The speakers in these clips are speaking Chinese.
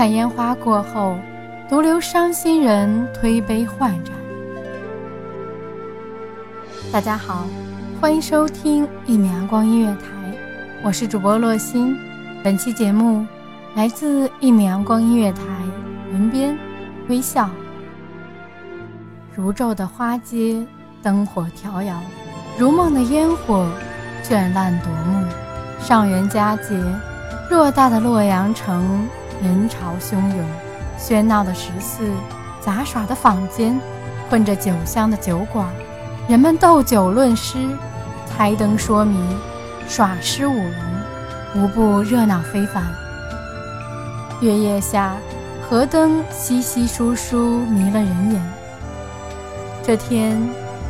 看烟花过后，独留伤心人推杯换盏。大家好，欢迎收听一米阳光音乐台，我是主播洛心。本期节目来自一米阳光音乐台，文编微笑。如昼的花街，灯火迢遥；如梦的烟火，绚烂夺目。上元佳节，偌大的洛阳城。人潮汹涌，喧闹的十四，杂耍的坊间，混着酒香的酒馆，人们斗酒论诗，猜灯说谜，耍狮舞龙，无不热闹非凡。月夜下，河灯稀稀疏疏，迷了人眼。这天，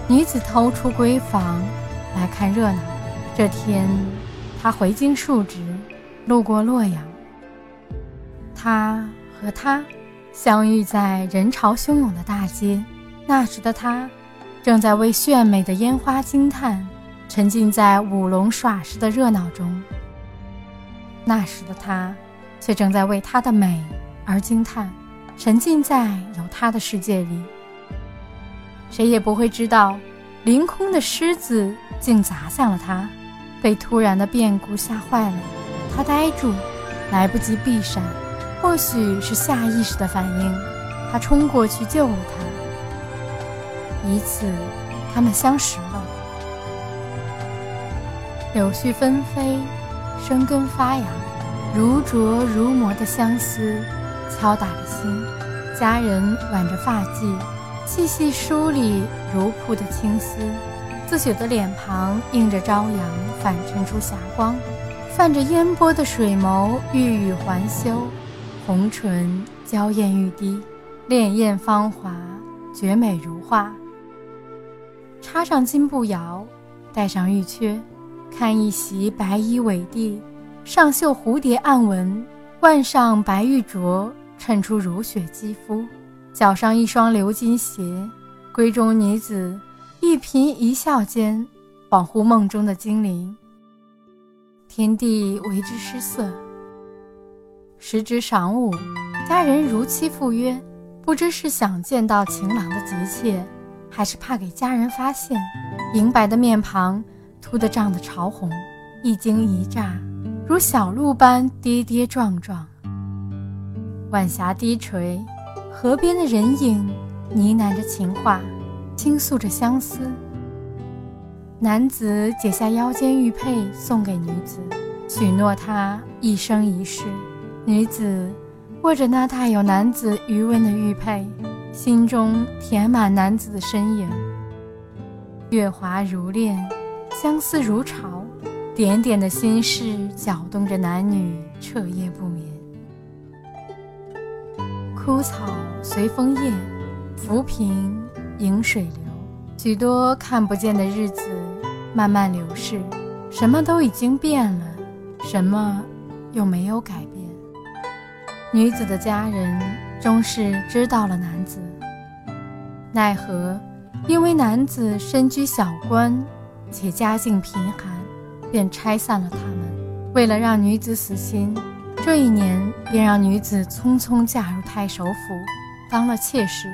女子偷出闺房来看热闹。这天，她回京述职，路过洛阳。他和她相遇在人潮汹涌的大街，那时的他正在为炫美的烟花惊叹，沉浸在舞龙耍狮的热闹中；那时的他却正在为她的美而惊叹，沉浸在有她的世界里。谁也不会知道，凌空的狮子竟砸向了他，被突然的变故吓坏了，他呆住，来不及避闪。或许是下意识的反应，他冲过去救了他，以此，他们相识了。柳絮纷飞，生根发芽，如琢如磨的相思，敲打着心。佳人挽着发髻，细细梳理如瀑的青丝，自雪的脸庞映着朝阳，反衬出霞光。泛着烟波的水眸，欲语还休。红唇娇艳欲滴，潋滟芳华，绝美如画。插上金步摇，戴上玉阙，看一袭白衣伟地，上绣蝴蝶暗纹，腕上白玉镯衬出如雪肌肤，脚上一双鎏金鞋。闺中女子一颦一笑间，恍惚梦中的精灵。天地为之失色。时值晌午，家人如期赴约，不知是想见到情郎的急切，还是怕给家人发现。银白的面庞突得涨得潮红，一惊一乍，如小鹿般跌跌撞撞。晚霞低垂，河边的人影呢喃着情话，倾诉着相思。男子解下腰间玉佩送给女子，许诺她一生一世。女子握着那带有男子余温的玉佩，心中填满男子的身影。月华如练，相思如潮，点点的心事搅动着男女彻夜不眠。枯草随风叶，浮萍迎水流，许多看不见的日子慢慢流逝，什么都已经变了，什么又没有改变。女子的家人终是知道了男子，奈何因为男子身居小官，且家境贫寒，便拆散了他们。为了让女子死心，这一年便让女子匆匆嫁入太守府，当了妾室。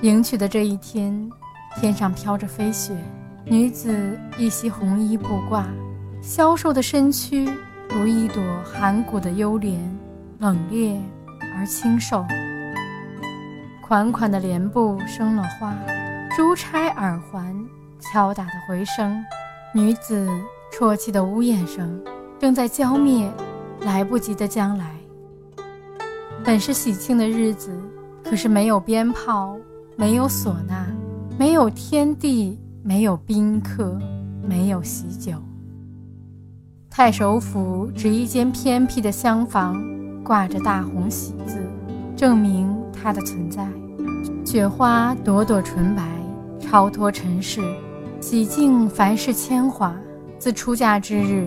迎娶的这一天，天上飘着飞雪，女子一袭红衣布褂，消瘦的身躯如一朵寒骨的幽莲，冷冽而清瘦。款款的帘布生了花，珠钗耳环敲打的回声，女子啜泣的呜咽声，正在浇灭来不及的将来。本是喜庆的日子，可是没有鞭炮。没有唢呐，没有天地，没有宾客，没有喜酒。太守府只一间偏僻的厢房，挂着大红喜字，证明它的存在。雪花朵朵纯白，超脱尘世，洗净凡世铅华。自出嫁之日，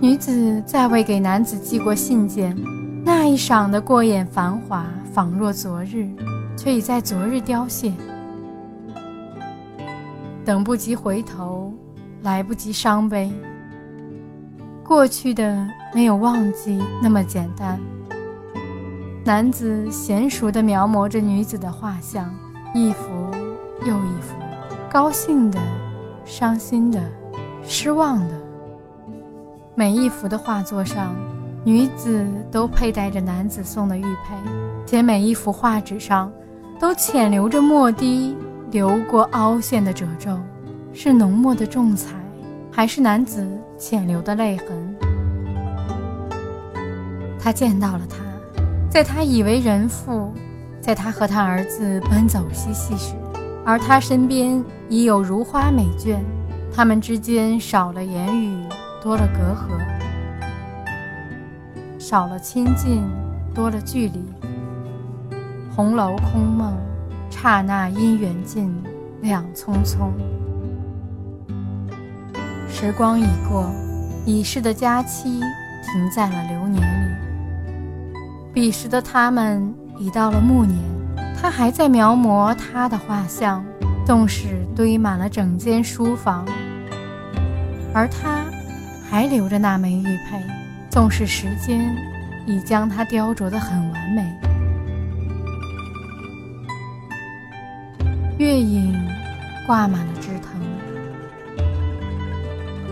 女子再未给男子寄过信件，那一晌的过眼繁华，仿若昨日。却已在昨日凋谢，等不及回头，来不及伤悲。过去的没有忘记那么简单。男子娴熟地描摹着女子的画像，一幅又一幅，高兴的、伤心的、失望的。每一幅的画作上，女子都佩戴着男子送的玉佩，且每一幅画纸上。都浅留着墨滴，流过凹陷的褶皱，是浓墨的重彩，还是男子浅流的泪痕？他见到了他，在他以为人妇，在他和他儿子奔走嬉戏时，而他身边已有如花美眷，他们之间少了言语，多了隔阂，少了亲近，多了距离。红楼空梦，刹那因缘尽，两匆匆。时光已过，已逝的佳期停在了流年。彼时的他们已到了暮年，他还在描摹他的画像，纵使堆满了整间书房；而他还留着那枚玉佩，纵使时间已将它雕琢得很完美。月影挂满了枝藤，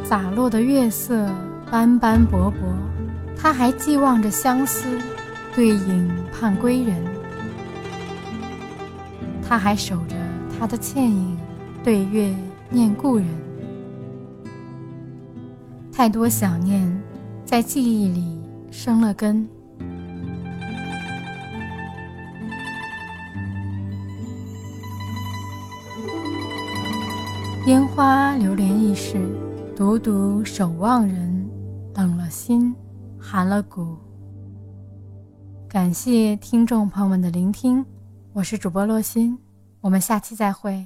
洒落的月色斑斑驳驳。他还寄望着相思，对影盼归人。他还守着他的倩影，对月念故人。太多想念，在记忆里生了根。烟花流连易逝，独独守望人，冷了心，寒了骨。感谢听众朋友们的聆听，我是主播洛心，我们下期再会。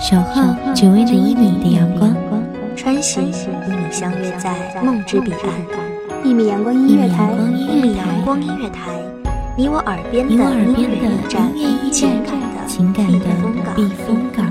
守候只为这一米的阳光，穿行与你相约在梦之彼岸。一米阳光音乐台，一米阳光音乐台，你我耳边的音乐驿站，情感的避风港。